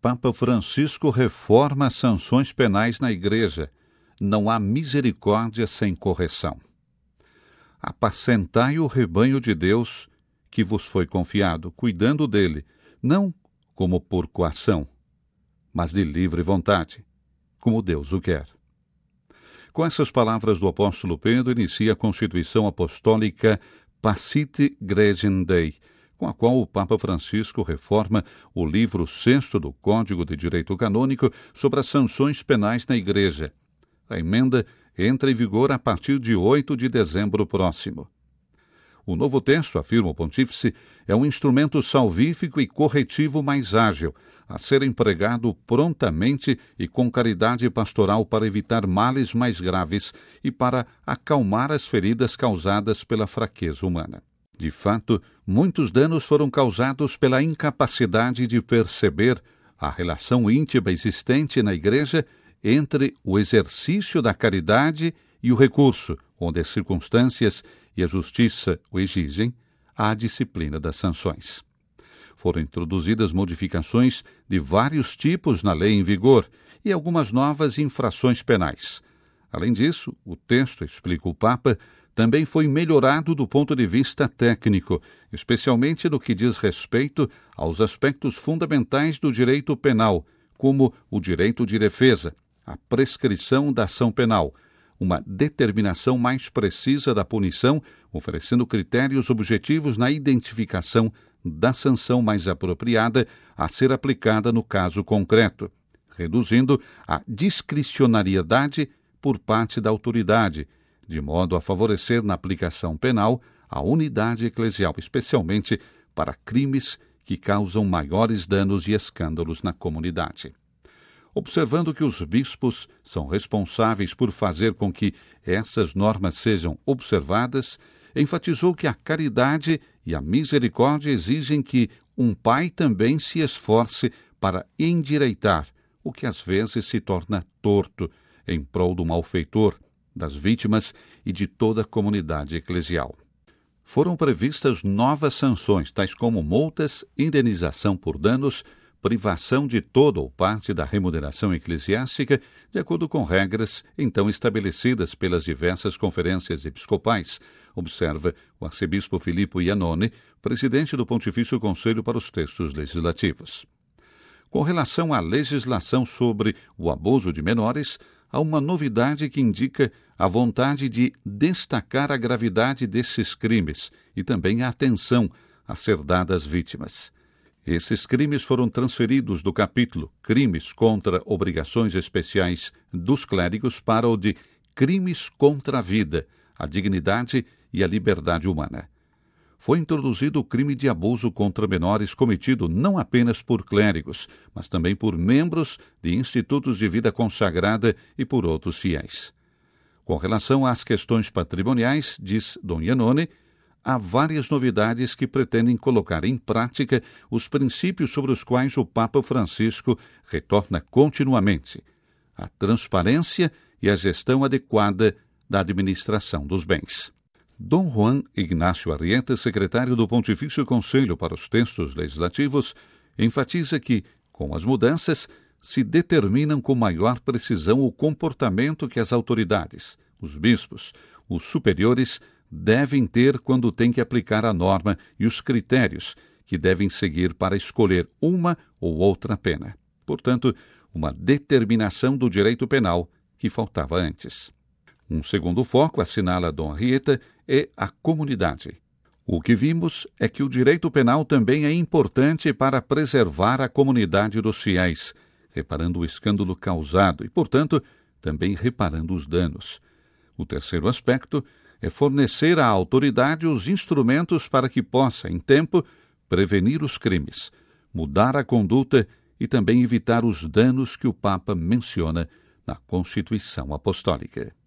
Papa Francisco reforma as sanções penais na Igreja. Não há misericórdia sem correção. Apacentai o rebanho de Deus que vos foi confiado, cuidando dele, não como por coação, mas de livre vontade, como Deus o quer. Com essas palavras do apóstolo Pedro, inicia a Constituição Apostólica Pacite Gregem Dei, com a qual o Papa Francisco reforma o livro sexto do Código de Direito Canônico sobre as sanções penais na Igreja. A emenda entra em vigor a partir de 8 de dezembro próximo. O novo texto, afirma o pontífice, é um instrumento salvífico e corretivo mais ágil, a ser empregado prontamente e com caridade pastoral para evitar males mais graves e para acalmar as feridas causadas pela fraqueza humana. De fato, muitos danos foram causados pela incapacidade de perceber a relação íntima existente na Igreja entre o exercício da caridade e o recurso, onde as circunstâncias e a justiça o exigem, à disciplina das sanções. Foram introduzidas modificações de vários tipos na lei em vigor e algumas novas infrações penais. Além disso, o texto, explica o Papa, também foi melhorado do ponto de vista técnico, especialmente no que diz respeito aos aspectos fundamentais do direito penal, como o direito de defesa, a prescrição da ação penal, uma determinação mais precisa da punição, oferecendo critérios objetivos na identificação da sanção mais apropriada a ser aplicada no caso concreto, reduzindo a discricionariedade por parte da autoridade de modo a favorecer na aplicação penal a unidade eclesial, especialmente para crimes que causam maiores danos e escândalos na comunidade. Observando que os bispos são responsáveis por fazer com que essas normas sejam observadas, enfatizou que a caridade e a misericórdia exigem que um pai também se esforce para endireitar o que às vezes se torna torto em prol do malfeitor, das vítimas e de toda a comunidade eclesial. Foram previstas novas sanções, tais como multas, indenização por danos, privação de toda ou parte da remuneração eclesiástica, de acordo com regras então estabelecidas pelas diversas conferências episcopais, observa o arcebispo Filippo Iannone, presidente do Pontifício Conselho para os Textos Legislativos. Com relação à legislação sobre o abuso de menores, há uma novidade que indica a vontade de destacar a gravidade desses crimes e também a atenção a ser dada às vítimas. Esses crimes foram transferidos do capítulo Crimes contra Obrigações Especiais dos Clérigos para o de Crimes contra a Vida, a Dignidade e a Liberdade Humana foi introduzido o crime de abuso contra menores cometido não apenas por clérigos, mas também por membros de institutos de vida consagrada e por outros fiéis. Com relação às questões patrimoniais, diz Dom Iannone, há várias novidades que pretendem colocar em prática os princípios sobre os quais o Papa Francisco retorna continuamente: a transparência e a gestão adequada da administração dos bens. Dom Juan Ignácio Arrieta, secretário do Pontifício Conselho para os Textos Legislativos, enfatiza que, com as mudanças, se determinam com maior precisão o comportamento que as autoridades, os bispos, os superiores devem ter quando têm que aplicar a norma e os critérios que devem seguir para escolher uma ou outra pena. Portanto, uma determinação do direito penal que faltava antes. Um segundo foco, assinala Dom Rieta, é a comunidade. O que vimos é que o direito penal também é importante para preservar a comunidade dos fiéis, reparando o escândalo causado e, portanto, também reparando os danos. O terceiro aspecto é fornecer à autoridade os instrumentos para que possa, em tempo, prevenir os crimes, mudar a conduta e também evitar os danos que o Papa menciona na Constituição Apostólica.